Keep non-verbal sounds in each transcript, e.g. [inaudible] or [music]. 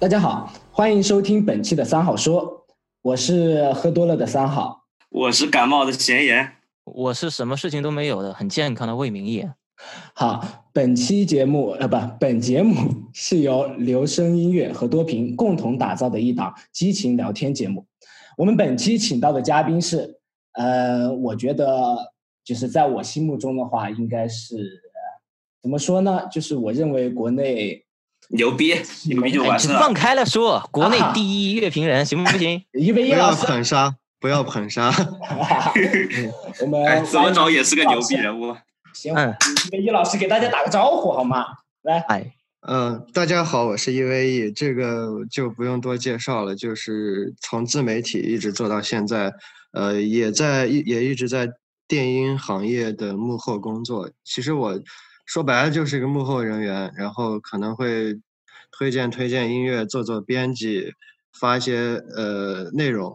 大家好，欢迎收听本期的三好说，我是喝多了的三好，我是感冒的咸盐，我是什么事情都没有的很健康的魏明义。好，本期节目呃不，本节目 [laughs] 是由留声音乐和多屏共同打造的一档激情聊天节目。我们本期请到的嘉宾是，呃，我觉得就是在我心目中的话，应该是怎么说呢？就是我认为国内。牛逼，牛逼就完事了。放开了说，国内第一乐评人，[laughs] 行不行？一位一老师，不要捧杀，不要捧杀。[laughs] 我们怎么着也是个牛逼人物。行，一 v 一老师给大家打个招呼好吗？来，哎，嗯，大家好，我是一 v 一，这个就不用多介绍了，就是从自媒体一直做到现在，呃，也在也一直在电音行业的幕后工作。其实我。说白了就是一个幕后人员，然后可能会推荐推荐音乐，做做编辑，发一些呃内容。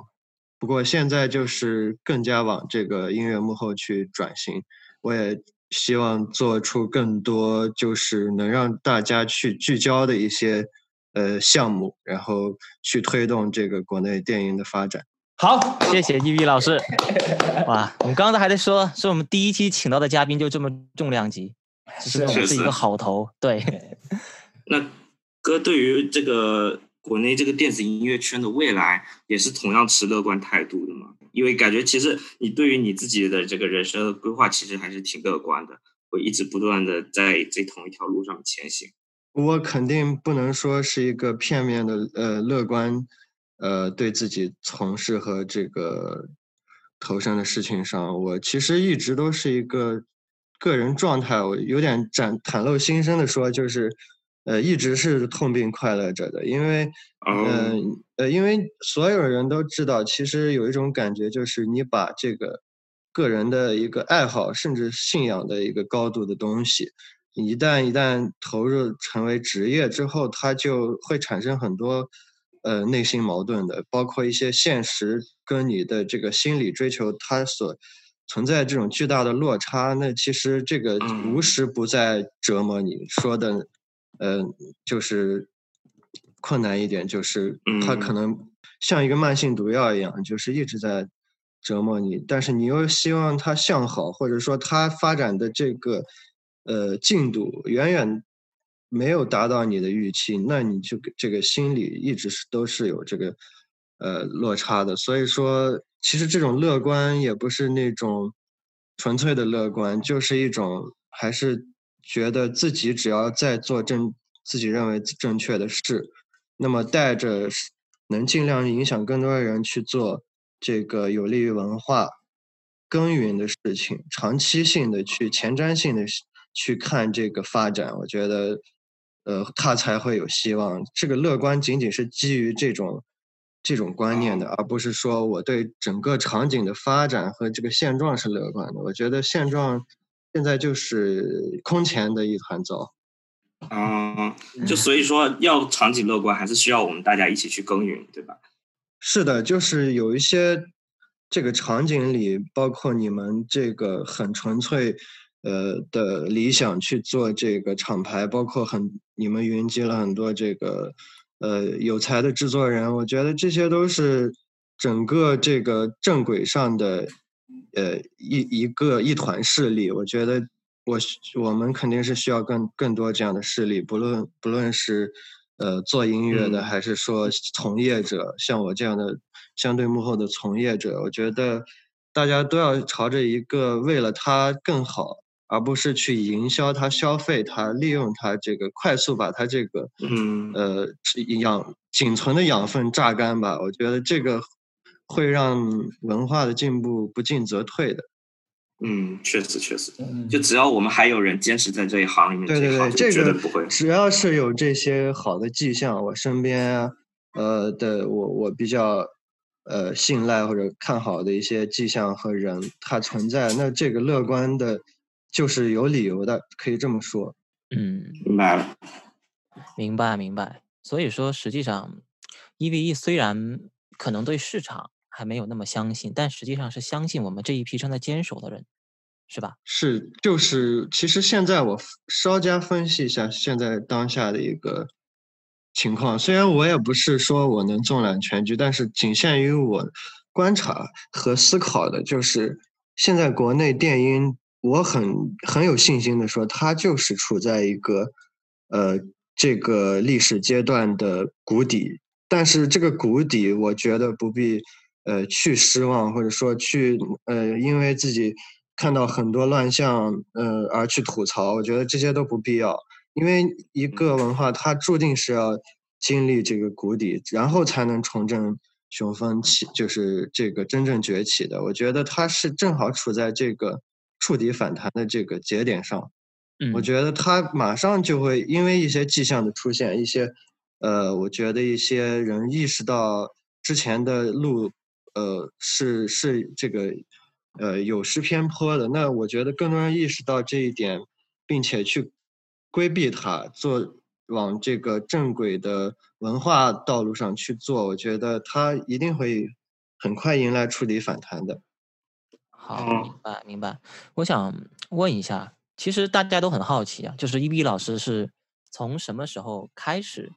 不过现在就是更加往这个音乐幕后去转型。我也希望做出更多就是能让大家去聚焦的一些呃项目，然后去推动这个国内电影的发展。好，谢谢一 V 老师。哇，我们刚刚还在说，说我们第一期请到的嘉宾就这么重量级。[laughs] 是是一个好头，对。那哥对于这个国内这个电子音乐圈的未来，也是同样持乐观态度的嘛？因为感觉其实你对于你自己的这个人生的规划，其实还是挺乐观的，会一直不断的在这同一条路上前行。我肯定不能说是一个片面的呃乐观，呃对自己从事和这个投身的事情上，我其实一直都是一个。个人状态，我有点展袒露心声的说，就是，呃，一直是痛并快乐着的，因为，嗯，呃，因为所有人都知道，其实有一种感觉，就是你把这个个人的一个爱好，甚至信仰的一个高度的东西，一旦一旦投入成为职业之后，它就会产生很多，呃，内心矛盾的，包括一些现实跟你的这个心理追求，它所。存在这种巨大的落差，那其实这个无时不在折磨你。说的，呃，就是困难一点，就是它可能像一个慢性毒药一样，就是一直在折磨你。但是你又希望它向好，或者说它发展的这个呃进度远远没有达到你的预期，那你就这个心里一直是都是有这个呃落差的。所以说。其实这种乐观也不是那种纯粹的乐观，就是一种还是觉得自己只要在做正自己认为正确的事，那么带着能尽量影响更多的人去做这个有利于文化耕耘的事情，长期性的去前瞻性的去看这个发展，我觉得，呃，他才会有希望。这个乐观仅仅是基于这种。这种观念的，而不是说我对整个场景的发展和这个现状是乐观的。我觉得现状现在就是空前的一团糟。嗯，就所以说要场景乐观，还是需要我们大家一起去耕耘，对吧？是的，就是有一些这个场景里，包括你们这个很纯粹呃的理想去做这个厂牌，包括很你们云集了很多这个。呃，有才的制作人，我觉得这些都是整个这个正轨上的呃一一个一团势力。我觉得我我们肯定是需要更更多这样的势力，不论不论是呃做音乐的，还是说从业者，像我这样的相对幕后的从业者，我觉得大家都要朝着一个为了他更好。而不是去营销它、消费它、利用它，这个快速把它这个，嗯，呃，养仅存的养分榨干吧。我觉得这个会让文化的进步不进则退的。嗯，确实确实，就只要我们还有人坚持在这一行里面，对对对，这个不会。只要是有这些好的迹象，我身边呃的我我比较呃信赖或者看好的一些迹象和人，它存在，那这个乐观的。就是有理由的，可以这么说。嗯，明白了，明白明白。所以说，实际上，EVE 虽然可能对市场还没有那么相信，但实际上是相信我们这一批正在坚守的人，是吧？是，就是，其实现在我稍加分析一下现在当下的一个情况。虽然我也不是说我能纵览全局，但是仅限于我观察和思考的，就是现在国内电音，我很很有信心的说，它就是处在一个呃这个历史阶段的谷底。但是这个谷底，我觉得不必呃去失望，或者说去呃因为自己。看到很多乱象，呃，而去吐槽，我觉得这些都不必要，因为一个文化它注定是要经历这个谷底，然后才能重振雄风起，就是这个真正崛起的。我觉得它是正好处在这个触底反弹的这个节点上，我觉得它马上就会因为一些迹象的出现，一些，呃，我觉得一些人意识到之前的路，呃，是是这个。呃，有失偏颇的，那我觉得更多人意识到这一点，并且去规避它，做往这个正轨的文化道路上去做，我觉得它一定会很快迎来触底反弹的。好，明白明白。我想问一下，其实大家都很好奇啊，就是一 B 老师是从什么时候开始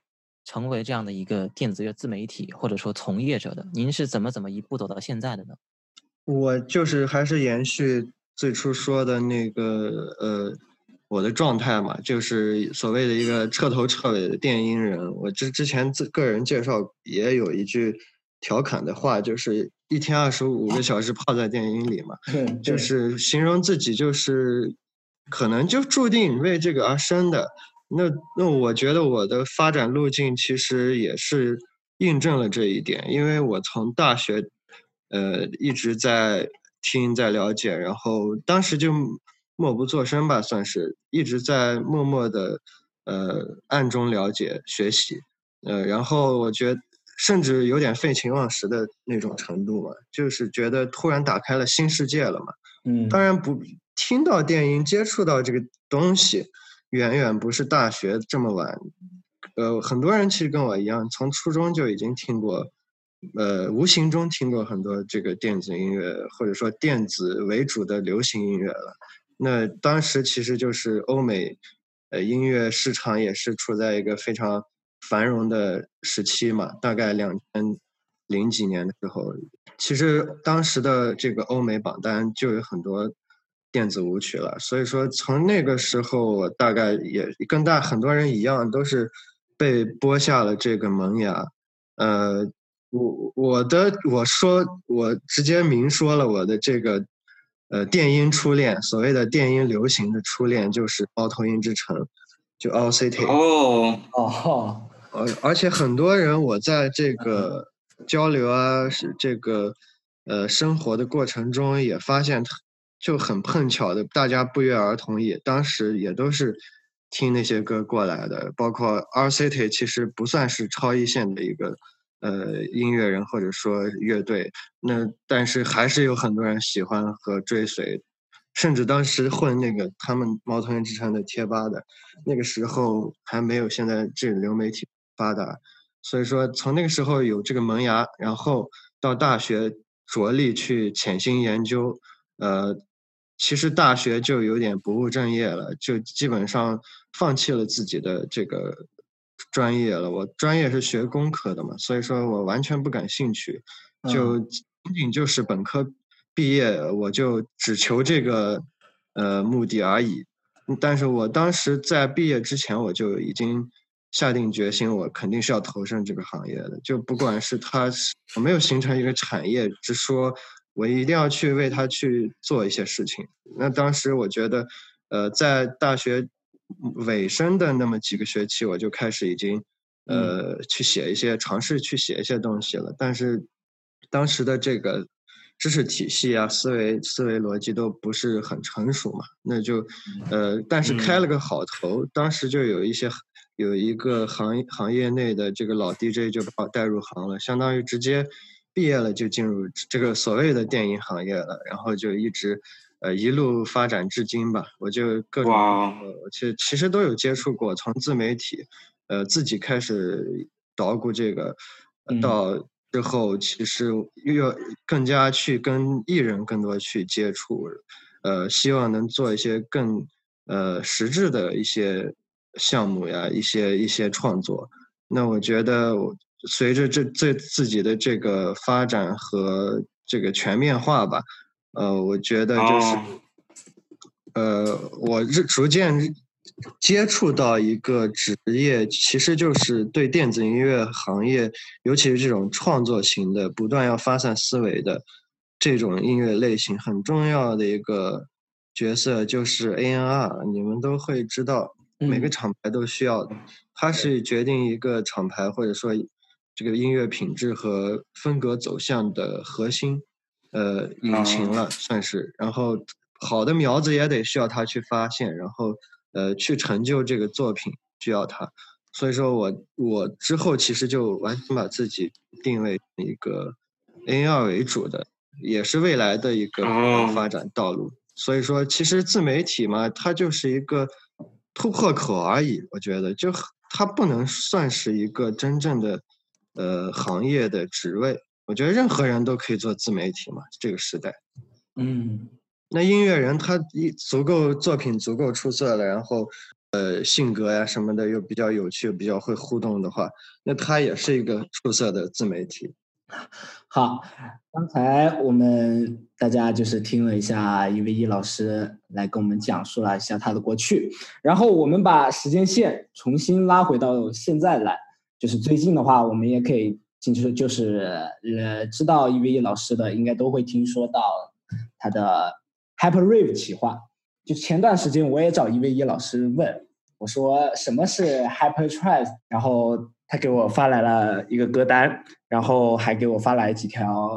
成为这样的一个电子乐自媒体或者说从业者的？您是怎么怎么一步走到现在的呢？我就是还是延续最初说的那个呃，我的状态嘛，就是所谓的一个彻头彻尾的电音人。我之之前自个人介绍也有一句调侃的话，就是一天二十五个小时泡在电影里嘛，[laughs] 就是形容自己就是可能就注定为这个而生的。那那我觉得我的发展路径其实也是印证了这一点，因为我从大学。呃，一直在听，在了解，然后当时就默不作声吧，算是一直在默默的呃暗中了解学习，呃，然后我觉得甚至有点废寝忘食的那种程度嘛，就是觉得突然打开了新世界了嘛。嗯，当然不听到电音，接触到这个东西，远远不是大学这么晚。呃，很多人其实跟我一样，从初中就已经听过。呃，无形中听过很多这个电子音乐，或者说电子为主的流行音乐了。那当时其实就是欧美，呃，音乐市场也是处在一个非常繁荣的时期嘛。大概两千零几年的时候，其实当时的这个欧美榜单就有很多电子舞曲了。所以说，从那个时候，我大概也跟大很多人一样，都是被播下了这个萌芽，呃。我我的我说我直接明说了我的这个，呃，电音初恋，所谓的电音流行的初恋就是猫头鹰之城，就 All City。哦哦，而而且很多人我在这个交流啊，是这个呃生活的过程中也发现，就很碰巧的，大家不约而同也当时也都是听那些歌过来的，包括 R City 其实不算是超一线的一个。呃，音乐人或者说乐队，那但是还是有很多人喜欢和追随，甚至当时混那个他们猫头鹰之城的贴吧的，那个时候还没有现在这流媒体发达，所以说从那个时候有这个萌芽，然后到大学着力去潜心研究，呃，其实大学就有点不务正业了，就基本上放弃了自己的这个。专业了，我专业是学工科的嘛，所以说我完全不感兴趣，就仅仅就是本科毕业，我就只求这个呃目的而已。但是我当时在毕业之前，我就已经下定决心，我肯定是要投身这个行业的。就不管是它我没有形成一个产业，只说我一定要去为它去做一些事情。那当时我觉得，呃，在大学。尾声的那么几个学期，我就开始已经，呃，去写一些尝试去写一些东西了。但是当时的这个知识体系啊、思维思维逻辑都不是很成熟嘛，那就，呃，但是开了个好头。当时就有一些有一个行行业内的这个老 DJ 就把我带入行了，相当于直接毕业了就进入这个所谓的电影行业了，然后就一直。呃，一路发展至今吧，我就各种，其实其实都有接触过，从自媒体，呃，自己开始捣鼓这个，到之后其实又要更加去跟艺人更多去接触，呃，希望能做一些更呃实质的一些项目呀，一些一些创作，那我觉得，随着这这自己的这个发展和这个全面化吧，呃，我觉得就是，呃，我是逐渐接触到一个职业，其实就是对电子音乐行业，尤其是这种创作型的、不断要发散思维的这种音乐类型，很重要的一个角色就是 A.N.R。你们都会知道。每个厂牌都需要的，它是决定一个厂牌或者说这个音乐品质和风格走向的核心，呃，引擎了算是。然后好的苗子也得需要它去发现，然后呃去成就这个作品需要它。所以说我我之后其实就完全把自己定位一个 A R 为主的，也是未来的一个发展道路。所以说其实自媒体嘛，它就是一个。突破口而已，我觉得就它不能算是一个真正的，呃，行业的职位。我觉得任何人都可以做自媒体嘛，这个时代。嗯，那音乐人他一足够作品足够出色了，然后，呃，性格呀什么的又比较有趣，比较会互动的话，那他也是一个出色的自媒体。[laughs] 好，刚才我们大家就是听了一下一 v 一老师来跟我们讲述了一下他的过去，然后我们把时间线重新拉回到现在来，就是最近的话，我们也可以进去，就是呃，知道一 v 一老师的应该都会听说到他的 Hyper Rave 企划。就前段时间我也找一 v 一老师问，我说什么是 Hyper Trance，然后。他给我发来了一个歌单，然后还给我发来几条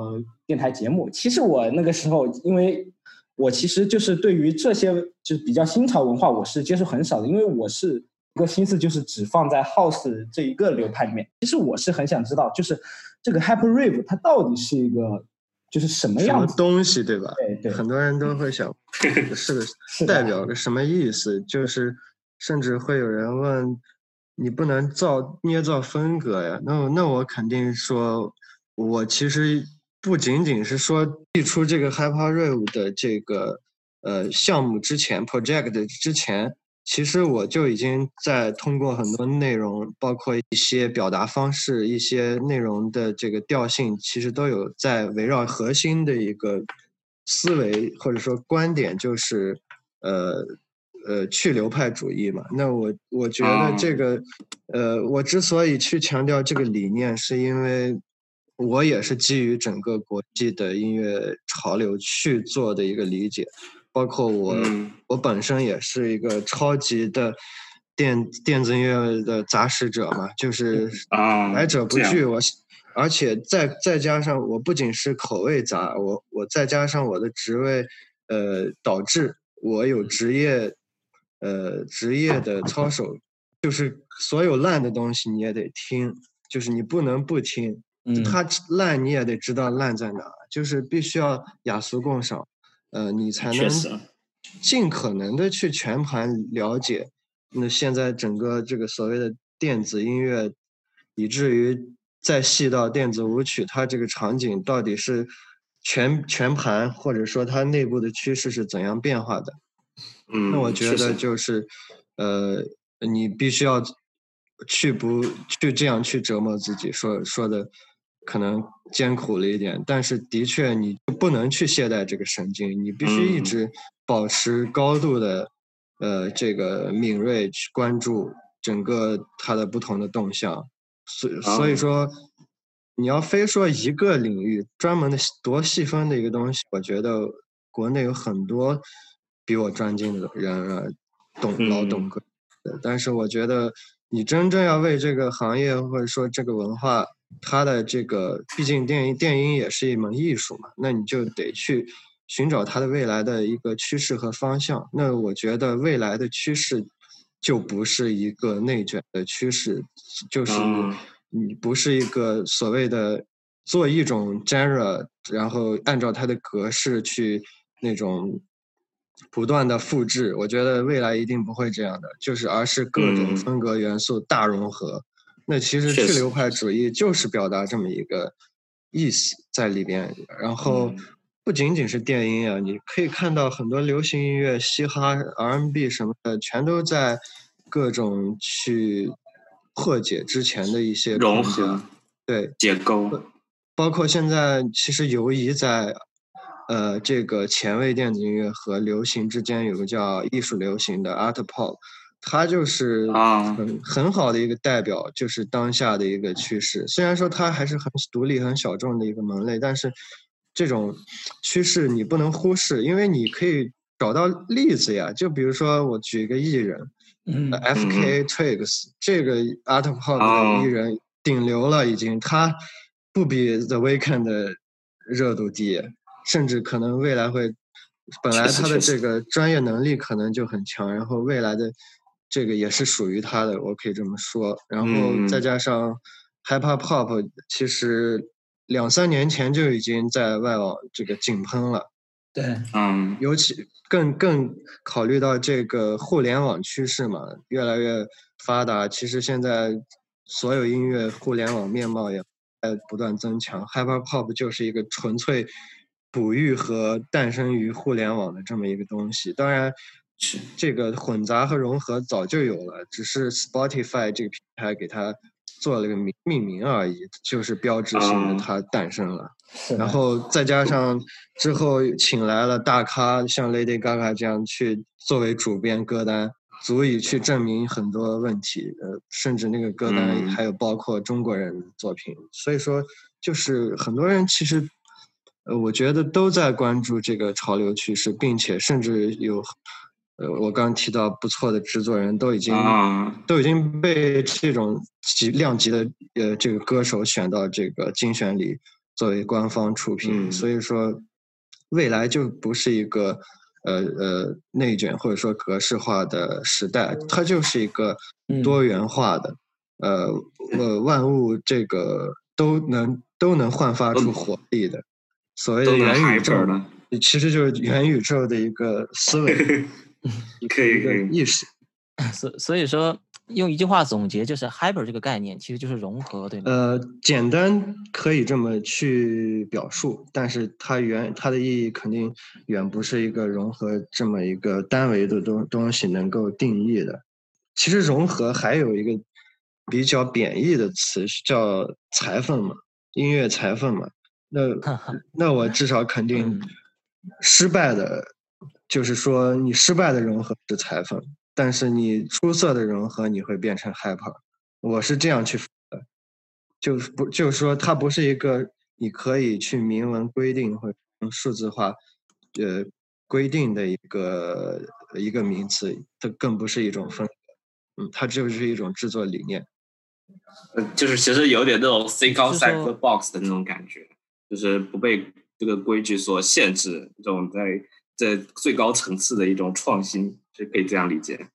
电台节目。其实我那个时候，因为我其实就是对于这些就是比较新潮文化，我是接触很少的，因为我是一个心思就是只放在 House 这一个流派里面。其实我是很想知道，就是这个 Hyper Rave 它到底是一个就是什么样子东西，对吧？对对。很多人都会想，[laughs] 是的，代表个什么意思？就是甚至会有人问。你不能造捏造风格呀？那那我肯定说，我其实不仅仅是说递出这个 Hyper Rave 的这个呃项目之前，project 之前，其实我就已经在通过很多内容，包括一些表达方式、一些内容的这个调性，其实都有在围绕核心的一个思维或者说观点，就是呃。呃，去流派主义嘛，那我我觉得这个，呃，我之所以去强调这个理念，是因为我也是基于整个国际的音乐潮流去做的一个理解，包括我我本身也是一个超级的电电子音乐的杂食者嘛，就是来者不拒，我而且再再加上我不仅是口味杂，我我再加上我的职位，呃，导致我有职业。呃，职业的操守，就是所有烂的东西你也得听，就是你不能不听。嗯，它烂你也得知道烂在哪，就是必须要雅俗共赏，呃，你才能尽可能的去全盘了解。那现在整个这个所谓的电子音乐，以至于再细到电子舞曲，它这个场景到底是全全盘，或者说它内部的趋势是怎样变化的？嗯，那我觉得就是，呃，你必须要去不去这样去折磨自己，说说的可能艰苦了一点，但是的确你不能去懈怠这个神经，你必须一直保持高度的呃这个敏锐去关注整个它的不同的动向，所所以说你要非说一个领域专门的多细分的一个东西，我觉得国内有很多。比我专精的人啊，懂老懂个，但是我觉得你真正要为这个行业或者说这个文化，它的这个，毕竟电影电音也是一门艺术嘛，那你就得去寻找它的未来的一个趋势和方向。那我觉得未来的趋势就不是一个内卷的趋势，就是你不是一个所谓的做一种 genre，然后按照它的格式去那种。不断的复制，我觉得未来一定不会这样的，就是而是各种风格元素大融合。那其实去流派主义就是表达这么一个意思在里边。然后不仅仅是电音啊，你可以看到很多流行音乐、嘻哈、R&B 什么的，全都在各种去破解之前的一些融合，对解构，包括现在其实游移在呃这个前卫电子音乐和流行之间有个叫艺术流行的 art pop。它就是很很好的一个代表，就是当下的一个趋势。虽然说它还是很独立、很小众的一个门类，但是这种趋势你不能忽视，因为你可以找到例子呀。就比如说，我举一个艺人，嗯，F.K. Twigs 这个 Art Pop 的艺人顶流了，已经，他不比 The Weeknd 的热度低，甚至可能未来会，本来他的这个专业能力可能就很强，然后未来的。这个也是属于他的，我可以这么说。然后再加上 hip hop，其实两三年前就已经在外网这个井喷了。对，嗯，尤其更更考虑到这个互联网趋势嘛，越来越发达。其实现在所有音乐互联网面貌也在不断增强，hip hop 就是一个纯粹哺育和诞生于互联网的这么一个东西。当然。这个混杂和融合早就有了，只是 Spotify 这个平台给它做了个命命名而已，就是标志性的它诞生了。然后再加上之后请来了大咖，像 Lady Gaga 这样去作为主编歌单，足以去证明很多问题。呃，甚至那个歌单还有包括中国人的作品，所以说就是很多人其实，呃，我觉得都在关注这个潮流趋势，并且甚至有。呃，我刚提到不错的制作人都已经都已经被这种级量级的呃这个歌手选到这个精选里作为官方出品，所以说未来就不是一个呃呃内卷或者说格式化的时代，它就是一个多元化的呃呃万物这个都能都能焕发出活力的所谓的元宇宙呢，其实就是元宇宙的一个思维。[laughs] 可以可以意识，[laughs] 所所以说用一句话总结就是 hyper 这个概念其实就是融合，对吗？呃，简单可以这么去表述，但是它原它的意义肯定远不是一个融合这么一个单维的东东西能够定义的。其实融合还有一个比较贬义的词是叫裁缝嘛，音乐裁缝嘛。那那我至少肯定失败的。就是说，你失败的融合是裁缝，但是你出色的融合你会变成 hyper。我是这样去的，就是不就是说，它不是一个你可以去明文规定或用数字化呃规定的一个一个名词，它更不是一种风格，嗯，它就是一种制作理念。呃，就是其实有点那种 think outside the box 的那种感觉，就是不被这个规矩所限制，这种在。在最高层次的一种创新，是可以这样理解。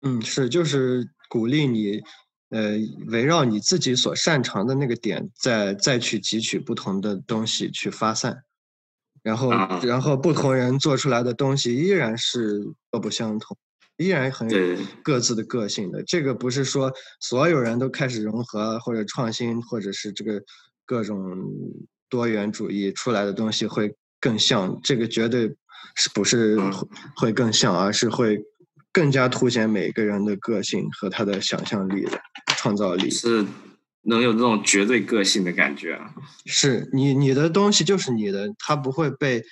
嗯，是，就是鼓励你，呃，围绕你自己所擅长的那个点，再再去汲取不同的东西去发散，然后，然后不同人做出来的东西依然是各不相同，依然很有各自的个性的。这个不是说所有人都开始融合或者创新，或者是这个各种多元主义出来的东西会更像，这个绝对。是不是会更像，而是会更加凸显每个人的个性和他的想象力的创造力，是能有那种绝对个性的感觉啊！是你你的东西就是你的，它不会被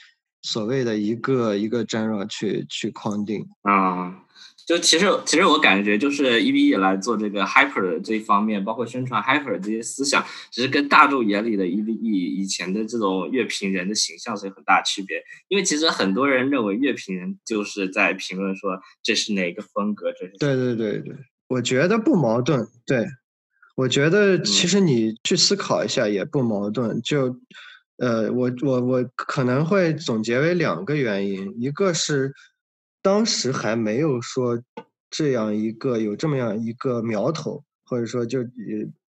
所谓的一个一个 genre 去去框定啊。就其实，其实我感觉就是 E V E 来做这个 Hyper 的这一方面，包括宣传 Hyper 这些思想，其实跟大众眼里的 E V E 以前的这种乐评人的形象是有很大区别。因为其实很多人认为乐评人就是在评论说这是哪个风格，这是对对对对，我觉得不矛盾。对，我觉得其实你去思考一下也不矛盾。就呃，我我我可能会总结为两个原因，一个是。当时还没有说这样一个有这么样一个苗头，或者说就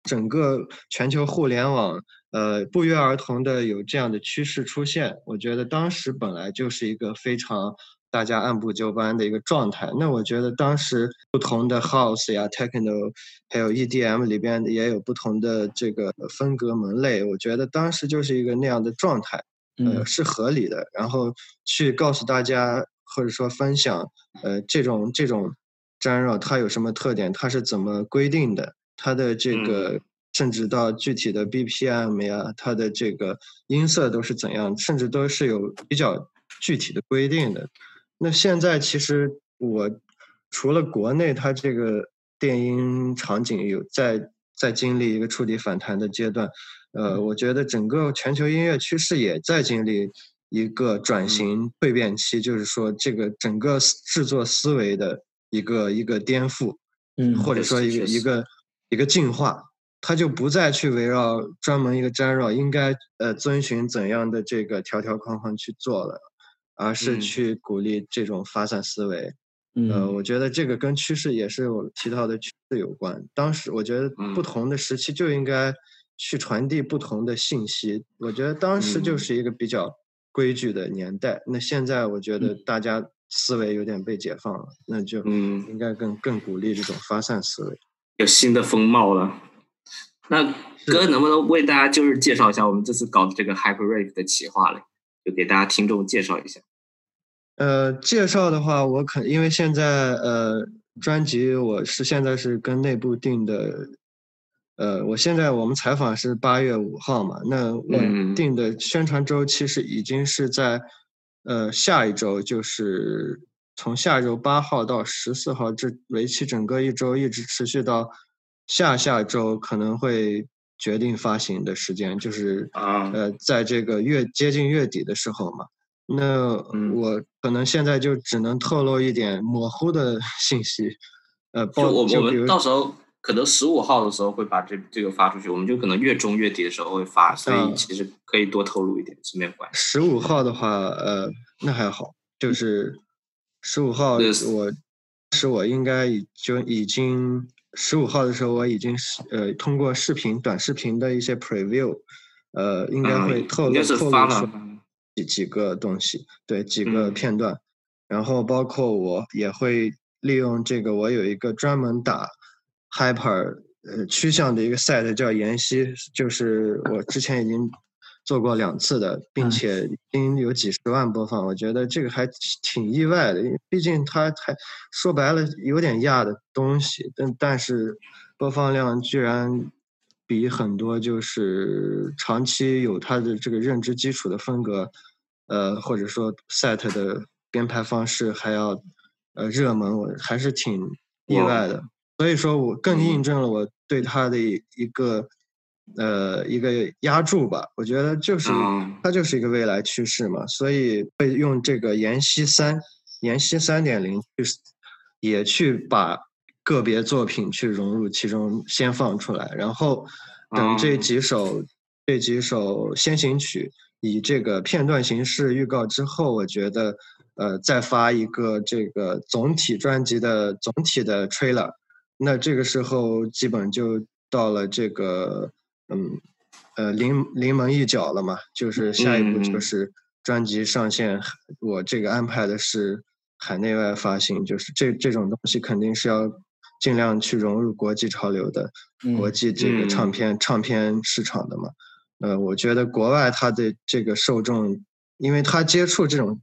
整个全球互联网，呃，不约而同的有这样的趋势出现。我觉得当时本来就是一个非常大家按部就班的一个状态。那我觉得当时不同的 house 呀、techno，还有 EDM 里边也有不同的这个风格门类。我觉得当时就是一个那样的状态，呃，是合理的。然后去告诉大家。或者说分享，呃，这种这种 genre 它有什么特点？它是怎么规定的？它的这个甚至到具体的 BPM 呀，它的这个音色都是怎样，甚至都是有比较具体的规定的。那现在其实我除了国内，它这个电音场景有在在经历一个触底反弹的阶段，呃，我觉得整个全球音乐趋势也在经历一个转型蜕变期，就是说这个整个制作思维的一个一个颠覆，嗯，或者说一个一个一个进化，它就不再去围绕专门一个 genre 应该呃遵循怎样的这个条条框框去做了，而是去鼓励这种发散思维。呃，我觉得这个跟趋势也是我提到的趋势有关。当时我觉得不同的时期就应该去传递不同的信息。我觉得当时就是一个比较规矩的年代。那现在我觉得大家思维有点被解放了，那就应该更更鼓励这种发散思维，有新的风貌了。那哥能不能为大家就是介绍一下我们这次搞的这个 Hyper Rave 的企划嘞？就给大家听众介绍一下。呃，介绍的话，我肯因为现在呃，专辑我是现在是跟内部定的，呃，我现在我们采访是八月五号嘛，那我定的宣传周期是已经是在呃下一周，就是从下周八号到十四号，这为期整个一周，一直持续到下下周可能会决定发行的时间，就是啊，呃，在这个月接近月底的时候嘛。那我可能现在就只能透露一点模糊的 [laughs] 信息，呃，就我我们到时候可能十五号的时候会把这这个发出去，我们就可能月中月底的时候会发，所以其实可以多透露一点是没有关系。十五号的话，呃，那还好，就是十五号我是我应该已就已经十五号的时候我已经是呃通过视频短视频的一些 preview，呃，应该会透露透露出。几几个东西，对几个片段，然后包括我也会利用这个，我有一个专门打 hyper 呃趋向的一个 set 叫妍希，就是我之前已经做过两次的，并且已经有几十万播放，我觉得这个还挺意外的，因为毕竟它还说白了有点亚的东西，但但是播放量居然。比很多就是长期有他的这个认知基础的风格，呃，或者说 set 的编排方式还要呃热门，我还是挺意外的。所以说我更印证了我对他的一个呃一个压注吧。我觉得就是它就是一个未来趋势嘛，所以会用这个延禧三延禧三点零去也去把。个别作品去融入其中，先放出来，然后等这几首这几首先行曲以这个片段形式预告之后，我觉得呃再发一个这个总体专辑的总体的 trailer，那这个时候基本就到了这个嗯呃临临门一脚了嘛，就是下一步就是专辑上线，我这个安排的是海内外发行，就是这这种东西肯定是要。尽量去融入国际潮流的国际这个唱片唱片市场的嘛，呃，我觉得国外它的这个受众，因为他接触这种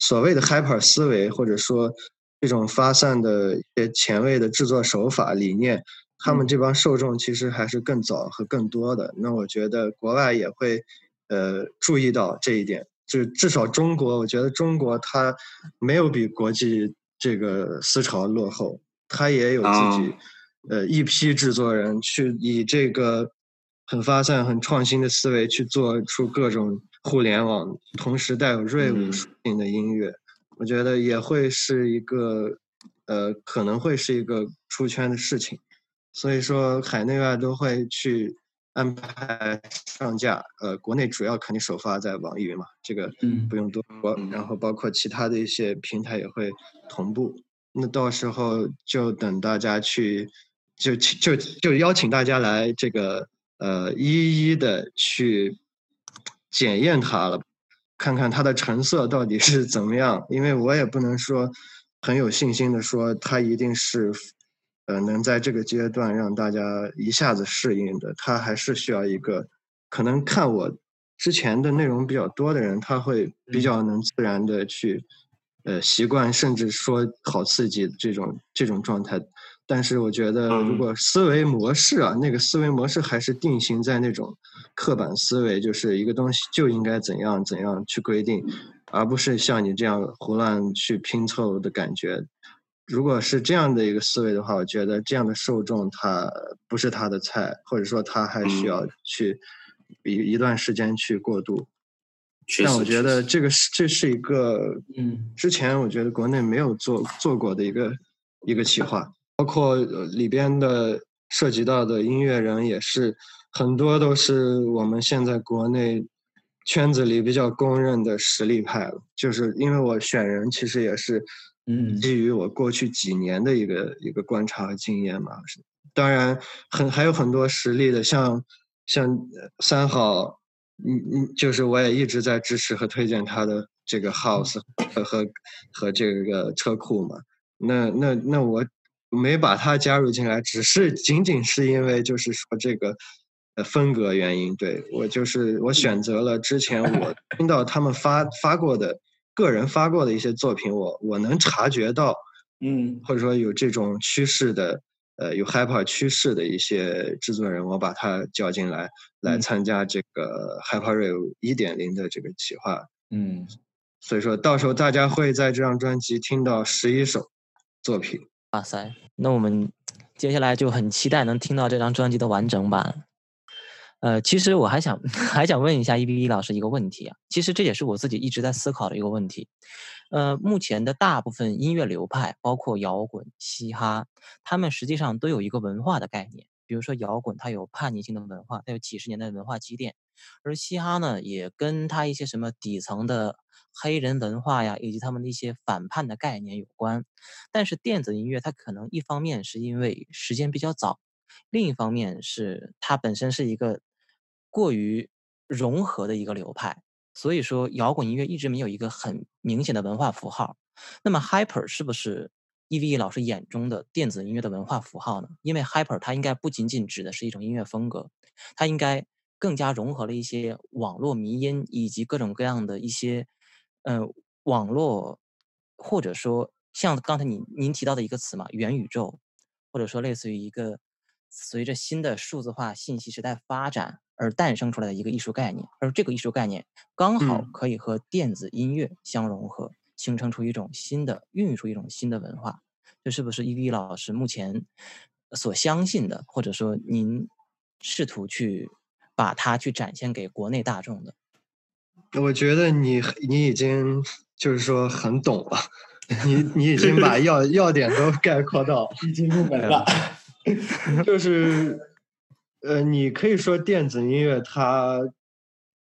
所谓的 hyper 思维，或者说这种发散的一些前卫的制作手法理念，他们这帮受众其实还是更早和更多的。那我觉得国外也会呃注意到这一点，就至少中国，我觉得中国它没有比国际这个思潮落后。它也有自己，呃，一批制作人去以这个很发散、很创新的思维去做出各种互联网，同时带有锐舞属性的音乐。我觉得也会是一个，呃，可能会是一个出圈的事情。所以说，海内外都会去安排上架。呃，国内主要肯定首发在网易云嘛，这个不用多说。然后包括其他的一些平台也会同步。那到时候就等大家去，就就就邀请大家来这个呃一一的去检验它了，看看它的成色到底是怎么样。因为我也不能说很有信心的说它一定是呃能在这个阶段让大家一下子适应的，它还是需要一个可能看我之前的内容比较多的人，他会比较能自然的去。呃，习惯甚至说好刺激这种这种状态，但是我觉得，如果思维模式啊，那个思维模式还是定型在那种刻板思维，就是一个东西就应该怎样怎样去规定，而不是像你这样胡乱去拼凑的感觉。如果是这样的一个思维的话，我觉得这样的受众他不是他的菜，或者说他还需要去一一段时间去过渡。但我觉得这个是这是一个，嗯，之前我觉得国内没有做做过的一个一个企划。包括里边的涉及到的音乐人也是很多都是我们现在国内圈子里比较公认的实力派了。就是因为我选人其实也是，嗯，基于我过去几年的一个一个观察和经验嘛。当然，很还有很多实力的，像像三好，嗯嗯，就是我也一直在支持和推荐他的这个 House 和和和这个车库嘛。那那那我。没把他加入进来，只是仅仅是因为就是说这个，呃，风格原因。对我就是我选择了之前 [laughs] 我听到他们发发过的个人发过的一些作品，我我能察觉到，嗯，或者说有这种趋势的，呃，有 hyper 趋势的一些制作人，我把他叫进来来参加这个 hyper 一点零的这个企划。嗯，所以说到时候大家会在这张专辑听到十一首作品。哇塞，那我们接下来就很期待能听到这张专辑的完整版。呃，其实我还想 [laughs] 还想问一下 E B B 老师一个问题啊，其实这也是我自己一直在思考的一个问题。呃，目前的大部分音乐流派，包括摇滚、嘻哈，他们实际上都有一个文化的概念。比如说摇滚，它有叛逆性的文化，它有几十年的文化积淀；而嘻哈呢，也跟它一些什么底层的。黑人文化呀，以及他们的一些反叛的概念有关，但是电子音乐它可能一方面是因为时间比较早，另一方面是它本身是一个过于融合的一个流派，所以说摇滚音乐一直没有一个很明显的文化符号。那么 Hyper 是不是 EVE 老师眼中的电子音乐的文化符号呢？因为 Hyper 它应该不仅仅指的是一种音乐风格，它应该更加融合了一些网络迷音以及各种各样的一些。嗯，网络或者说像刚才您您提到的一个词嘛，元宇宙，或者说类似于一个随着新的数字化信息时代发展而诞生出来的一个艺术概念，而这个艺术概念刚好可以和电子音乐相融合，形成出一种新的，孕育出一种新的文化。这是不是 E.V 老师目前所相信的，或者说您试图去把它去展现给国内大众的？我觉得你你已经就是说很懂了，你 [laughs] 你已经把要要点都概括到已经入门了，就是 [laughs] 呃，你可以说电子音乐它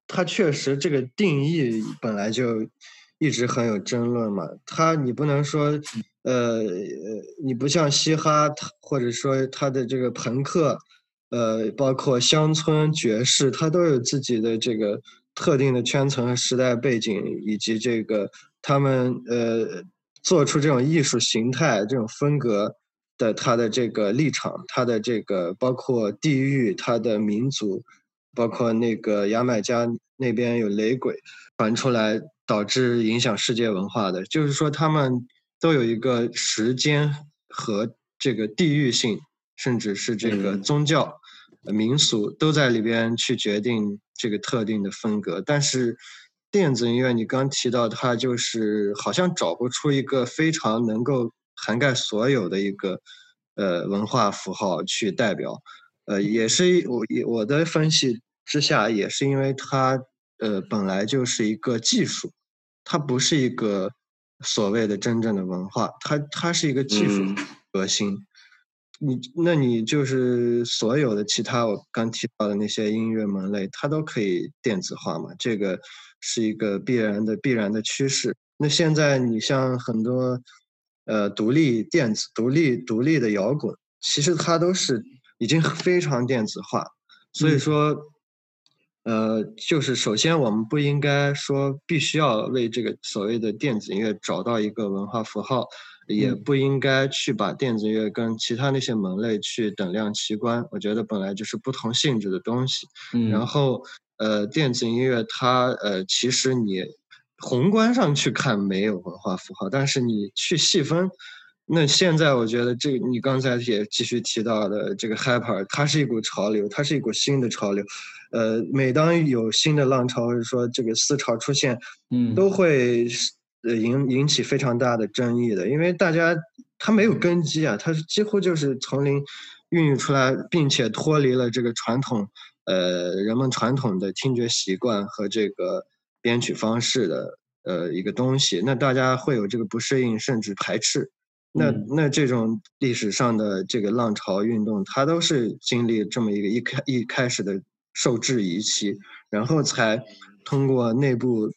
它确实这个定义本来就一直很有争论嘛，它你不能说呃呃，你不像嘻哈，或者说它的这个朋克，呃，包括乡村爵士，它都有自己的这个。特定的圈层和时代背景，以及这个他们呃做出这种艺术形态、这种风格的他的这个立场，他的这个包括地域、他的民族，包括那个牙买加那边有雷鬼传出来，导致影响世界文化的，就是说他们都有一个时间和这个地域性，甚至是这个宗教。民俗都在里边去决定这个特定的风格，但是电子音乐你刚提到它就是好像找不出一个非常能够涵盖所有的一个呃文化符号去代表，呃也是我我的分析之下也是因为它呃本来就是一个技术，它不是一个所谓的真正的文化，它它是一个技术核心。你那你就是所有的其他我刚提到的那些音乐门类，它都可以电子化嘛？这个是一个必然的必然的趋势。那现在你像很多呃独立电子、独立独立的摇滚，其实它都是已经非常电子化。所以说，呃，就是首先我们不应该说必须要为这个所谓的电子音乐找到一个文化符号。也不应该去把电子音乐跟其他那些门类去等量齐观，我觉得本来就是不同性质的东西。嗯然后，呃，电子音乐它呃，其实你宏观上去看没有文化符号，但是你去细分，那现在我觉得这你刚才也继续提到的这个 hyper，它是一股潮流，它是一股新的潮流。呃，每当有新的浪潮或者说这个思潮出现，嗯，都会呃引引起非常大的争议的，因为大家它没有根基啊，它是几乎就是从零孕育出来，并且脱离了这个传统，呃，人们传统的听觉习惯和这个编曲方式的呃一个东西，那大家会有这个不适应，甚至排斥。那那这种历史上的这个浪潮运动，它都是经历这么一个一开一开始的受质疑期，然后才通过内部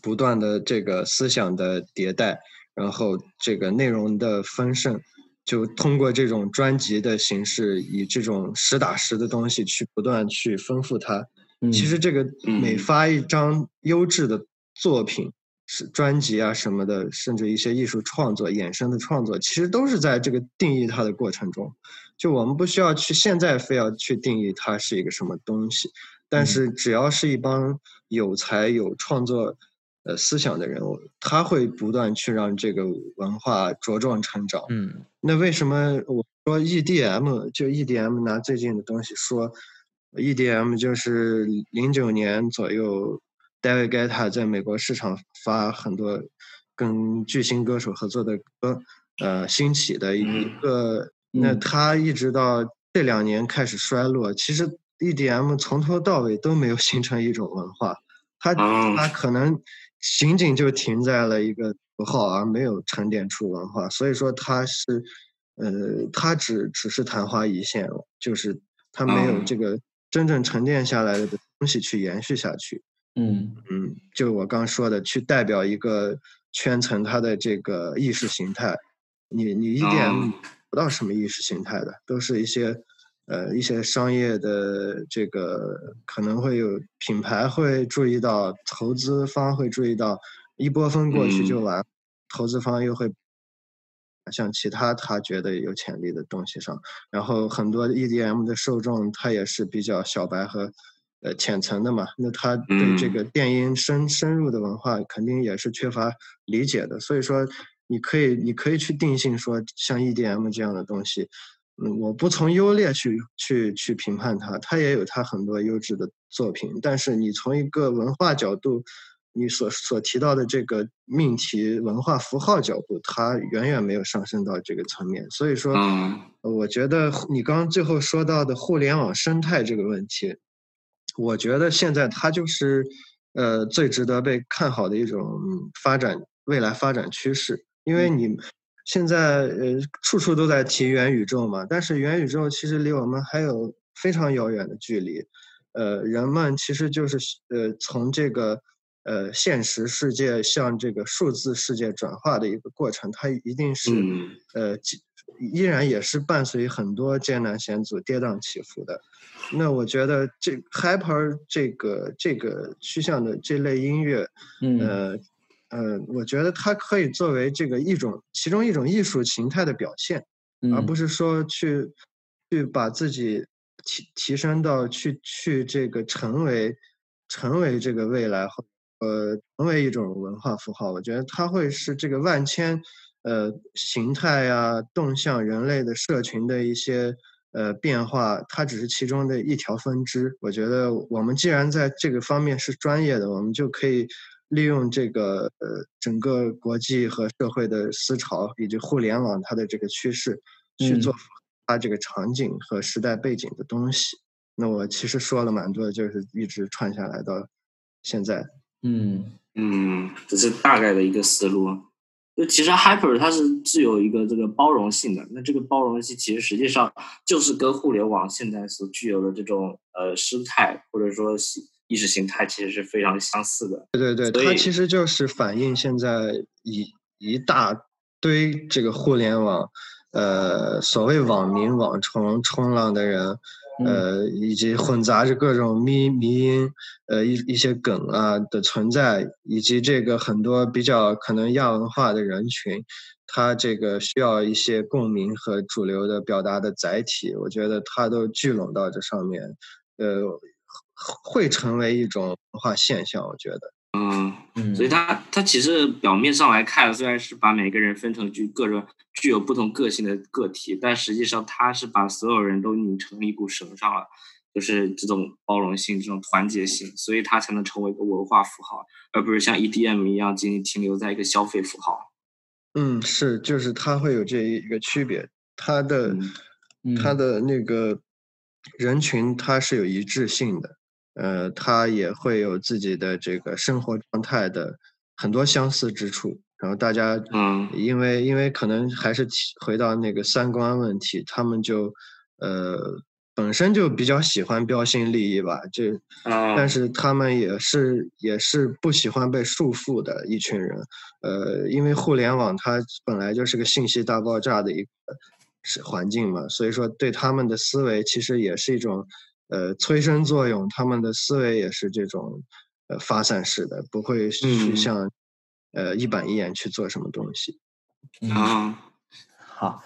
不断的这个思想的迭代，然后这个内容的丰盛，就通过这种专辑的形式，以这种实打实的东西去不断去丰富它。其实这个每发一张优质的作品。是专辑啊什么的，甚至一些艺术创作衍生的创作，其实都是在这个定义它的过程中。就我们不需要去现在非要去定义它是一个什么东西，但是只要是一帮有才有创作呃思想的人物，他会不断去让这个文化茁壮成长。嗯，那为什么我说 EDM 就 EDM 拿最近的东西说，EDM 就是零九年左右。David Guetta 在美国市场发很多跟巨星歌手合作的歌，呃，兴起的一个，那他一直到这两年开始衰落。其实 EDM 从头到尾都没有形成一种文化，它它可能仅仅就停在了一个符号，而没有沉淀出文化。所以说它是，呃，它只只是昙花一现，就是它没有这个真正沉淀下来的东西去延续下去。嗯嗯，就我刚说的，去代表一个圈层，它的这个意识形态，你你一点不到什么意识形态的，都是一些呃一些商业的这个可能会有品牌会注意到，投资方会注意到，一波风过去就完，投资方又会像其他他觉得有潜力的东西上，然后很多 EDM 的受众他也是比较小白和。呃，浅层的嘛，那他对这个电音深深入的文化肯定也是缺乏理解的。所以说，你可以你可以去定性说，像 EDM 这样的东西，嗯，我不从优劣去去去评判它，它也有它很多优质的作品。但是你从一个文化角度，你所所提到的这个命题文化符号角度，它远远没有上升到这个层面。所以说，我觉得你刚刚最后说到的互联网生态这个问题。我觉得现在它就是，呃，最值得被看好的一种发展未来发展趋势。因为你现在呃处处都在提元宇宙嘛，但是元宇宙其实离我们还有非常遥远的距离。呃，人们其实就是呃从这个呃现实世界向这个数字世界转化的一个过程，它一定是呃依然也是伴随很多艰难险阻、跌宕起伏的。那我觉得这 hyper 这个这个趋向的这类音乐，呃呃，我觉得它可以作为这个一种其中一种艺术形态的表现，而不是说去去把自己提提升到去去这个成为成为这个未来和呃成为一种文化符号。我觉得它会是这个万千呃形态呀动向人类的社群的一些。呃，变化它只是其中的一条分支。我觉得我们既然在这个方面是专业的，我们就可以利用这个呃整个国际和社会的思潮以及互联网它的这个趋势去做它这个场景和时代背景的东西。那我其实说了蛮多，就是一直串下来到现在。嗯嗯，只是大概的一个思路。就其实 Hyper 它是具有一个这个包容性的，那这个包容性其实实际上就是跟互联网现在所具有的这种呃生态或者说意识形态其实是非常相似的。对对对，它其实就是反映现在一一大堆这个互联网，呃，所谓网民、网虫、冲浪的人。呃，以及混杂着各种迷迷音，呃，一一些梗啊的存在，以及这个很多比较可能亚文化的人群，他这个需要一些共鸣和主流的表达的载体，我觉得它都聚拢到这上面，呃，会成为一种文化现象，我觉得。嗯，嗯，所以它它其实表面上来看，虽然是把每个人分成具各种具有不同个性的个体，但实际上它是把所有人都拧成一股绳上了，就是这种包容性、这种团结性，所以它才能成为一个文化符号，而不是像 EDM 一样仅仅停留在一个消费符号。嗯，是，就是它会有这一个区别，它的嗯它嗯的那个人群它是有一致性的，呃，他也会有自己的这个生活状态的很多相似之处，然后大家嗯。因为因为可能还是起回到那个三观问题，他们就呃本身就比较喜欢标新立异吧，这啊，但是他们也是也是不喜欢被束缚的一群人，呃，因为互联网它本来就是个信息大爆炸的一个是环境嘛，所以说对他们的思维其实也是一种呃催生作用，他们的思维也是这种呃发散式的，不会去嗯像呃一板一眼去做什么东西。嗯啊，好，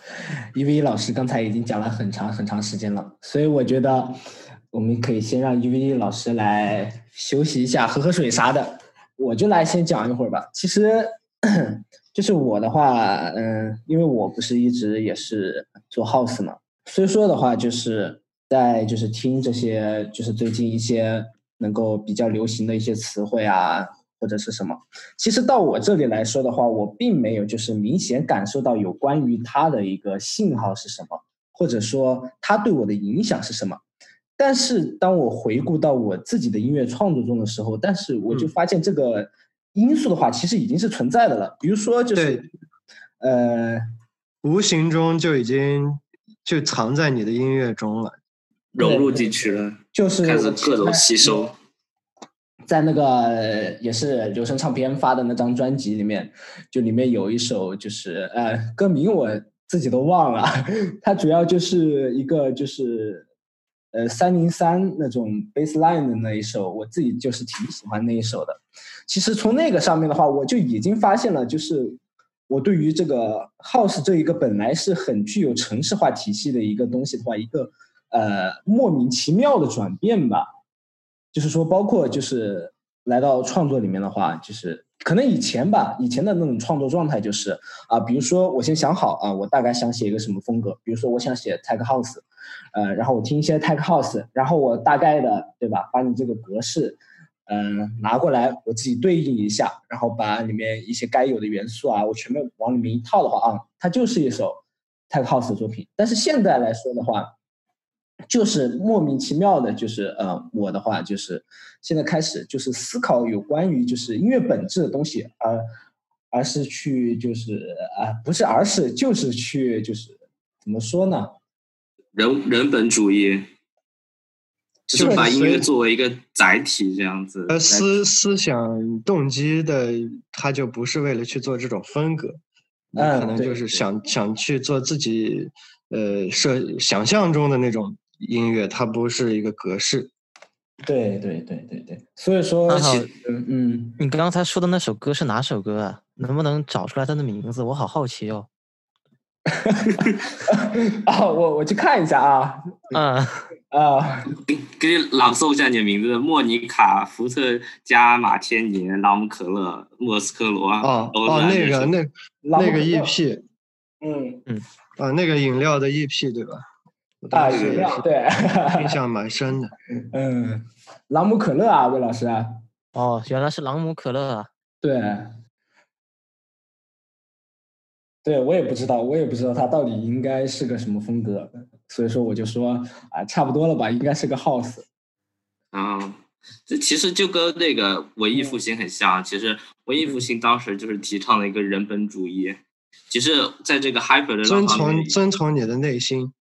一 v 老师刚才已经讲了很长很长时间了，所以我觉得我们可以先让一 v 老师来休息一下，喝喝水啥的。我就来先讲一会儿吧。其实就是我的话，嗯，因为我不是一直也是做 house 嘛，所以说的话，就是在就是听这些就是最近一些能够比较流行的一些词汇啊，或者是什么。其实到我这里来说的话，我并没有就是明显感受到有关于它的一个信号是什么，或者说它对我的影响是什么。但是当我回顾到我自己的音乐创作中的时候，但是我就嗯发现这个因素的话，其实已经是存在的了。比如说，就是呃，无形中就已经就藏在你的音乐中了。融入进去了，就是开始各种吸收。在那个呃也是流声唱片发的那张专辑里面，就里面有一首就是呃歌名我自己都忘了，[laughs] 它主要就是一个就是呃三零三那种 bass line 的那一首，我自己就是挺喜欢那一首的。其实从那个上面的话，我就已经发现了，就是我对于这个 house 这一个本来是很具有城市化体系的一个东西的话，一个呃莫名其妙的转变吧。就是说，包括就是来到创作里面的话，就是可能以前吧，以前的那种创作状态就是啊，比如说我先想好啊，我大概想写一个什么风格，比如说我想写 tech house，呃，然后我听一些 tech house，然后我大概的对吧，把你这个格式，嗯、拿过来，我自己对应一下，然后把里面一些该有的元素啊，我全部往里面一套的话啊，它就是一首 tech house 的作品。但是现在来说的话，就是莫名其妙的，就是呃，我的话就是现在开始就是思考有关于就是音乐本质的东西，而而是去就是啊、不是，而是就是去就是怎么说呢？人人本主义，就是把音乐作为一个载体这样子。呃，思思想动机的，他就不是为了去做这种风格，你嗯可能就是想想去做自己呃设想象中的那种音乐，它不是一个格式。对对对对对，所以说嗯嗯，你刚才说的那首歌是哪首歌啊？能不能找出来它的名字？我好好奇哦。[laughs] 啊，我我去看一下啊嗯，啊，给给你朗诵一下你的名字：莫妮卡、福特加、马天尼、朗姆可乐、莫斯科罗。哦哦，那个那那个 EP 嗯嗯啊，那个饮料的 EP 对吧？我啊，当时饮料对，印象蛮深的。嗯，朗姆可乐啊，魏老师啊，哦，原来是朗姆可乐啊。对，对我也不知道，我也不知道它到底应该是个什么风格，所以说我就说啊，差不多了吧，应该是个 house。啊，这其实就跟那个文艺复兴很像。其实文艺复兴当时就是提倡了一个人本主义。其实，在这个 hyper 的遵浪潮里面从遵从你的内心。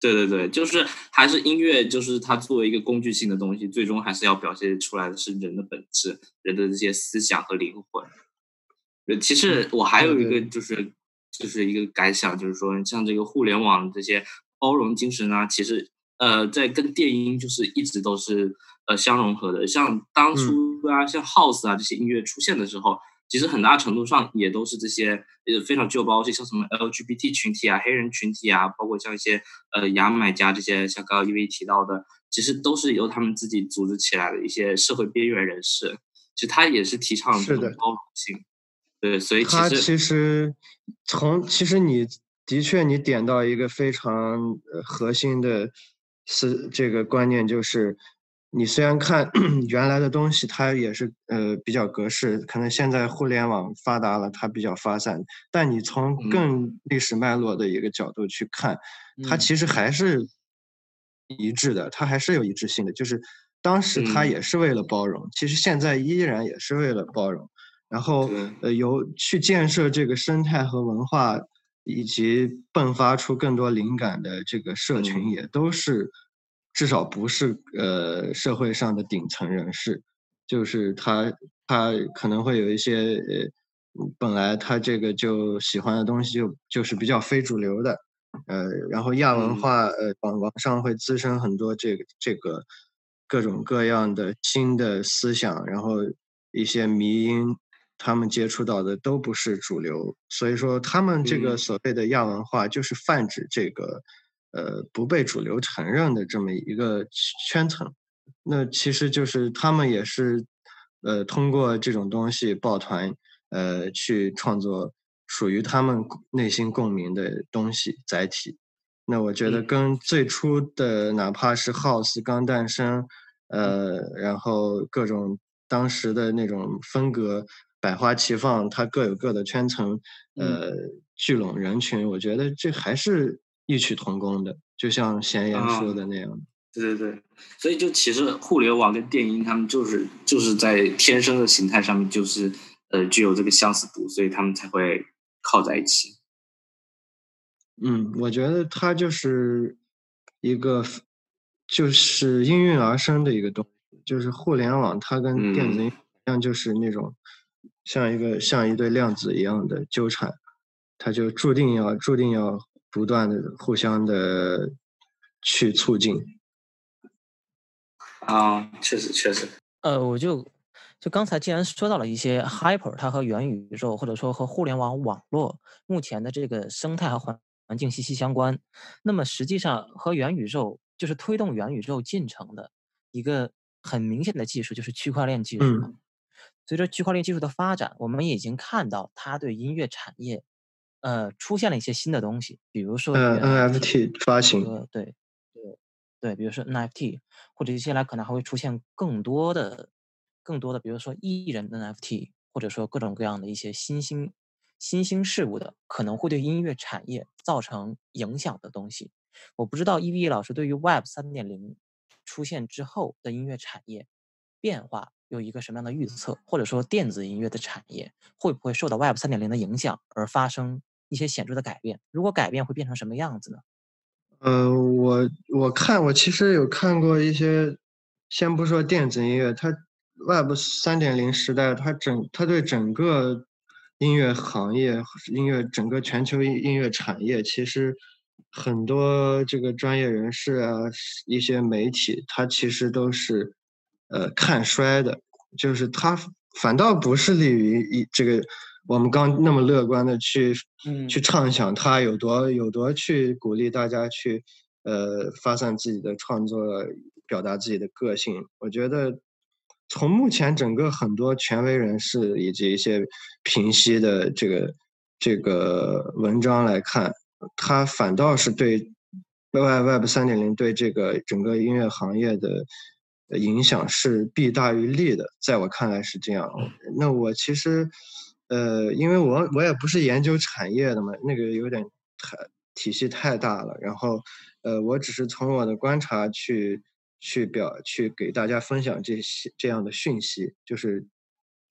对对对，就是还是音乐，就是它作为一个工具性的东西，最终还是要表现出来的是人的本质，人的这些思想和灵魂。对，其实我还有一个就是就是一个感想，就是说像这个互联网这些包容精神啊，其实呃在跟电音就是一直都是呃相融合的。像当初啊，像 house 啊这些音乐出现的时候，其实很大程度上也都是这些呃非常具有包容性，像什么 LGBT 群体啊、黑人群体啊，包括像一些呃牙买加这些，像刚刚因为提到的，其实都是由他们自己组织起来的一些社会边缘人士。其实他也是提倡这种包容性。对，所以他其实从其实你的确你点到一个非常核心的思这个观念，就是你虽然看 [clears throat] 原来的东西，它也是呃比较格式，可能现在互联网发达了，它比较发散，但你从更历史脉络的一个角度去看，它其实还是一致的，它还是有一致性的，就是当时它也是为了包容，其实现在依然也是为了包容。然后，呃，由去建设这个生态和文化，以及迸发出更多灵感的这个社群，也都是至少不是呃社会上的顶层人士，就是他他可能会有一些呃本来他这个就喜欢的东西就就是比较非主流的，呃，然后亚文化呃网网上会滋生很多这个这个各种各样的新的思想，然后一些迷因。他们接触到的都不是主流，所以说他们这个所谓的亚文化就是泛指这个，呃，不被主流承认的这么一个圈层。那其实就是他们也是，呃，通过这种东西抱团，呃，去创作属于他们内心共鸣的东西载体。那我觉得跟最初的哪怕是 House 刚诞生，呃，然后各种当时的那种风格。百花齐放，它各有各的圈层，呃，聚拢人群。我觉得这还是异曲同工的，就像闲言说的那样。对对对，所以就其实互联网跟电音，他们就是就是在天生的形态上面，就是呃具有这个相似度，所以他们才会靠在一起。嗯，我觉得它就是一个就是应运而生的一个东西，就是互联网，它跟电子音像就是那种。像一个像一对量子一样的纠缠，它就注定要注定要不断的互相的去促进。啊，确实确实。呃，我就就刚才既然说到了一些 hyper，它和元宇宙或者说和互联网网络目前的这个生态和环环境息息相关，那么实际上和元宇宙就是推动元宇宙进程的一个很明显的技术就是区块链技术。随着区块链技术的发展，我们已经看到它对音乐产业，呃，出现了一些新的东西，比如说 NFT 发行，对对对，比如说 NFT，或者接下来可能还会出现更多的、更多的，比如说艺人 NFT，或者说各种各样的一些新兴、新兴事物的，可能会对音乐产业造成影响的东西。我不知道 EVE 老师对于 Web 三点零出现之后的音乐产业变化。有一个什么样的预测，或者说电子音乐的产业会不会受到 Web 三点零的影响而发生一些显著的改变？如果改变，会变成什么样子呢？呃，我我看我其实有看过一些，先不说电子音乐，它 Web 三点零时代，它整它对整个音乐行业、音乐整个全球音音乐产业，其实很多这个专业人士啊，一些媒体，它其实都是。呃，看衰的，就是他反倒不是利于一这个，我们刚那么乐观的去去畅想他有多有多去鼓励大家去呃发散自己的创作，表达自己的个性。我觉得从目前整个很多权威人士以及一些评析的这个这个文章来看，他反倒是对 Web Web 三点零对这个整个音乐行业的。影响是弊大于利的，在我看来是这样。那我其实，呃，因为我我也不是研究产业的嘛，那个有点太体系太大了。然后，呃，我只是从我的观察去去表去给大家分享这些这样的讯息，就是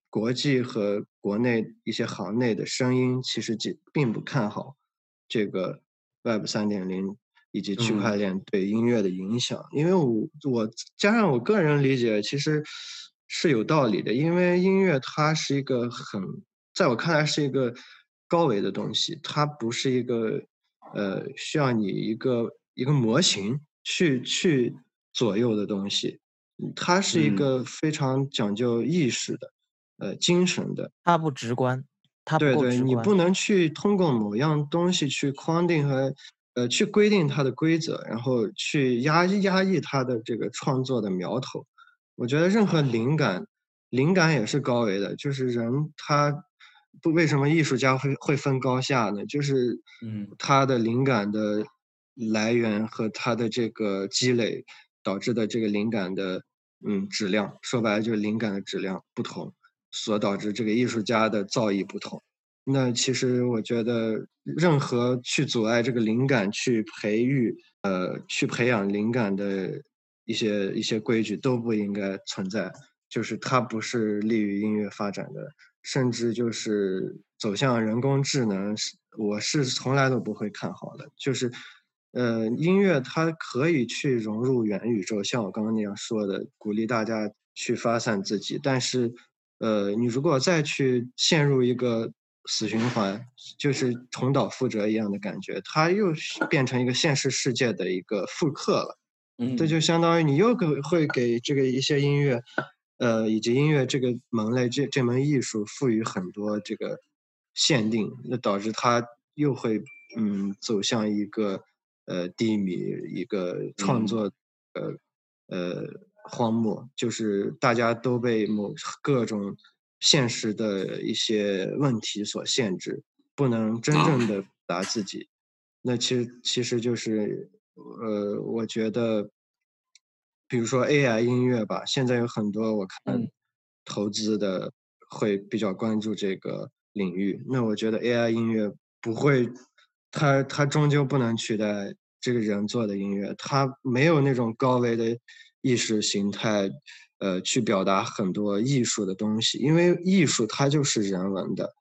国际和国内一些行内的声音，其实并并不看好这个 Web 三点零。以及区块链对音乐的影响，因为我我加上我个人理解，其实是有道理的。因为音乐它是一个很，在我看来是一个高维的东西，它不是一个呃需要你一个一个模型去去左右的东西，它是一个非常讲究意识的，呃精神的。它不直观，它对对，你不能去通过某样东西去框定和。呃，去规定它的规则，然后去压抑压抑它的这个创作的苗头。我觉得任何灵感灵感也是高维的，就是人他不为什么艺术家会会分高下呢？就是嗯，他的灵感的来源和他的这个积累导致的这个灵感的嗯质量，说白了就是灵感的质量不同，所导致这个艺术家的造诣不同。那其实我觉得，任何去阻碍这个灵感去培育，呃，去培养灵感的一些一些规矩都不应该存在。就是它不是利于音乐发展的，甚至就是走向人工智能，是我是从来都不会看好的。就是，呃，音乐它可以去融入元宇宙，像我刚刚那样说的，鼓励大家去发散自己。但是，呃，你如果再去陷入一个死循环，就是重蹈覆辙一样的感觉，它又变成一个现实世界的一个复刻了。嗯，这就相当于你又给会给这个一些音乐。呃，以及音乐这个门类，这这门艺术赋予很多这个限定，那导致它又会嗯走向一个呃低迷，一个创作呃呃荒漠，就是大家都被某各种现实的一些问题所限制，不能真正的达自己。那其实其实就是呃，我觉得。比如说 AI 音乐吧，现在有很多我看投资的会比较关注这个领域。那我觉得 AI 音乐不会，它它终究不能取代这个人做的音乐，它没有那种高维的意识形态，呃，去表达很多艺术的东西。因为艺术它就是人文的，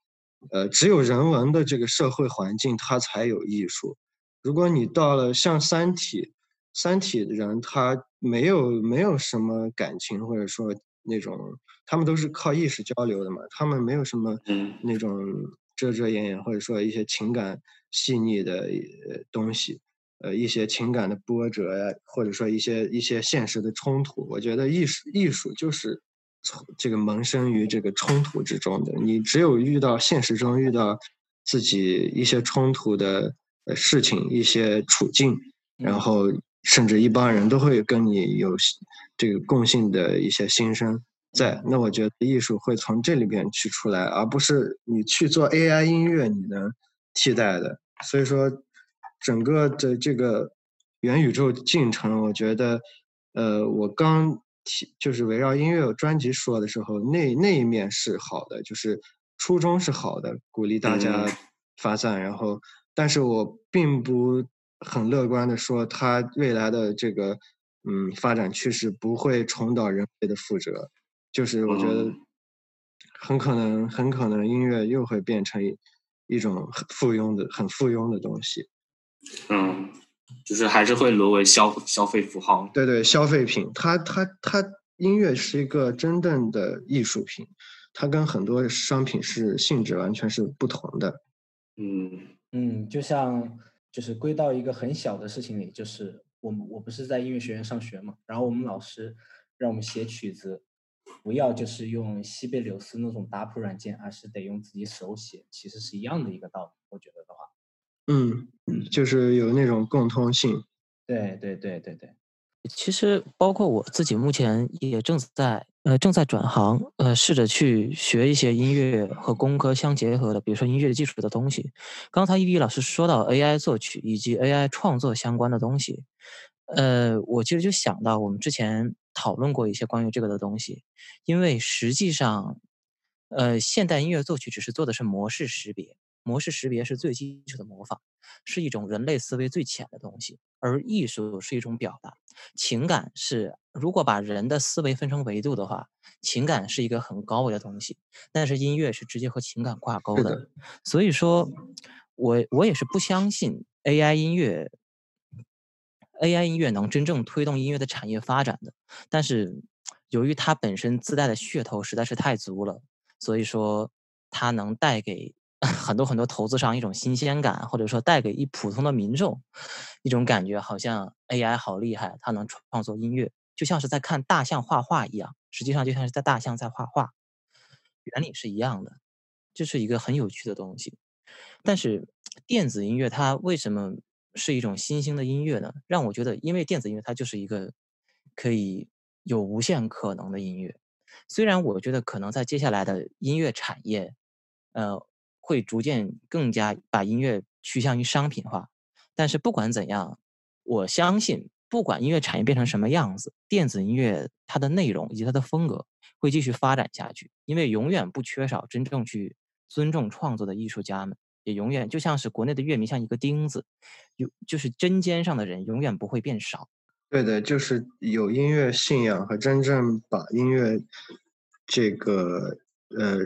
呃，只有人文的这个社会环境，它才有艺术。如果你到了像《三体》，《三体》的人他。没有没有什么感情，或者说那种，他们都是靠意识交流的嘛，他们没有什么那种遮遮掩掩，或者说一些情感细腻的东西，呃，一些情感的波折呀，或者说一些一些现实的冲突。我觉得艺术艺术就是从这个萌生于这个冲突之中的。你只有遇到现实中遇到自己一些冲突的呃事情，一些处境，然后。甚至一帮人都会跟你有这个共性的一些心声在，那我觉得艺术会从这里边去出来，而不是你去做 AI 音乐你能替代的。所以说，整个的这个元宇宙进程，我觉得，呃，我刚提就是围绕音乐专辑说的时候，那那一面是好的，就是初衷是好的，鼓励大家发散，然后，但是我并不。很乐观的说，它未来的这个嗯发展趋势不会重蹈人类的覆辙，就是我觉得很可能很可能音乐又会变成一种很附庸的很附庸的东西。嗯，就是还是会沦为消消费符号。对对，消费品，它它它音乐是一个真正的艺术品，它跟很多商品是性质完全是不同的。嗯嗯，就像。就是归到一个很小的事情里，就是我们我不是在音乐学院上学嘛，然后我们老师让我们写曲子，不要就是用西贝柳斯那种打谱软件，而是得用自己手写，其实是一样的一个道理。我觉得的话，嗯，就是有那种共通性。对对对对对。其实包括我自己，目前也正在呃正在转行，呃试着去学一些音乐和工科相结合的，比如说音乐基础的东西。刚才一 B 老师说到 AI 作曲以及 AI 创作相关的东西，呃，我其实就想到我们之前讨论过一些关于这个的东西，因为实际上，呃，现代音乐作曲只是做的是模式识别。模式识别是最基础的模仿，是一种人类思维最浅的东西，而艺术是一种表达，情感是如果把人的思维分成维度的话，情感是一个很高维的东西，但是音乐是直接和情感挂钩的，所以说，我我也是不相信 AI 音乐，AI 音乐能真正推动音乐的产业发展的，但是由于它本身自带的噱头实在是太足了，所以说它能带给。[laughs] 很多很多投资商一种新鲜感，或者说带给一普通的民众一种感觉，好像 AI 好厉害，它能创作音乐，就像是在看大象画画一样。实际上就像是在大象在画画，原理是一样的，这是一个很有趣的东西。但是电子音乐它为什么是一种新兴的音乐呢？让我觉得，因为电子音乐它就是一个可以有无限可能的音乐。虽然我觉得可能在接下来的音乐产业，呃，会逐渐更加把音乐趋向于商品化，但是不管怎样，我相信不管音乐产业变成什么样子，电子音乐它的内容以及它的风格会继续发展下去，因为永远不缺少真正去尊重创作的艺术家们，也永远就像是国内的乐迷像一个钉子，有就是针尖上的人永远不会变少。对的，就是有音乐信仰和真正把音乐这个呃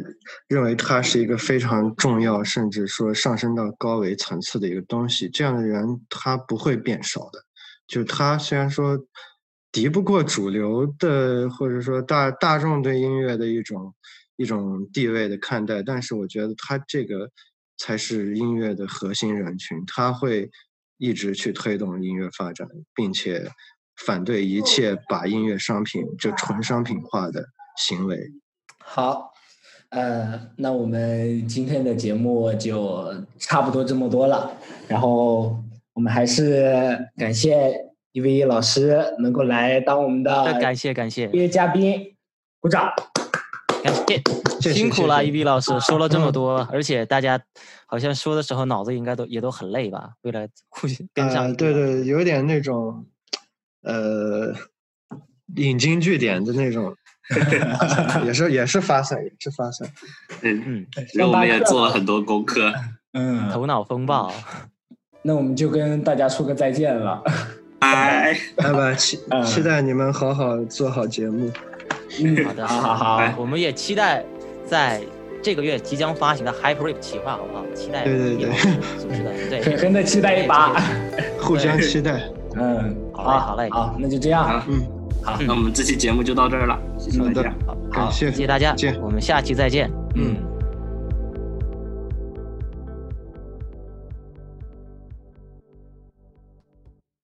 认为它是一个非常重要，甚至说上升到高维层次的一个东西，这样的人他不会变少的。就他虽然说敌不过主流的，或者说大大众对音乐的一种一种地位的看待，但是我觉得他这个才是音乐的核心人群，他会。一直去推动音乐发展，并且反对一切把音乐商品就纯商品化的行为。好，呃，那我们今天的节目就差不多这么多了。然后我们还是感谢一 v 老师能够来当我们的感谢感谢音乐嘉宾，鼓掌。感谢，辛苦了，一比老师说了这么多，而且大家好像说的时候脑子应该都也都很累吧？为了 [laughs] 互相跟上。对对，有点那种，呃，引经据典的那种，[laughs] 也是也是发散，也是发散。嗯嗯，然后我们也做了很多功课。嗯，[laughs] 头脑风暴。那我们就跟大家说个再见了。拜。拜拜，期期待你们好好做好节目。嗯，好的，好好好，我们也期待在这个月即将发行的 Hyper Rip 企划，好不好？期待对对对，组织的，[laughs] 对，狠狠的期待一把，互相期待。嗯，好嘞，好嘞，好，那就这样，嗯，好，那我们这期节目就到这儿了，谢谢大家，好，谢。谢大家，我们下期再见，嗯。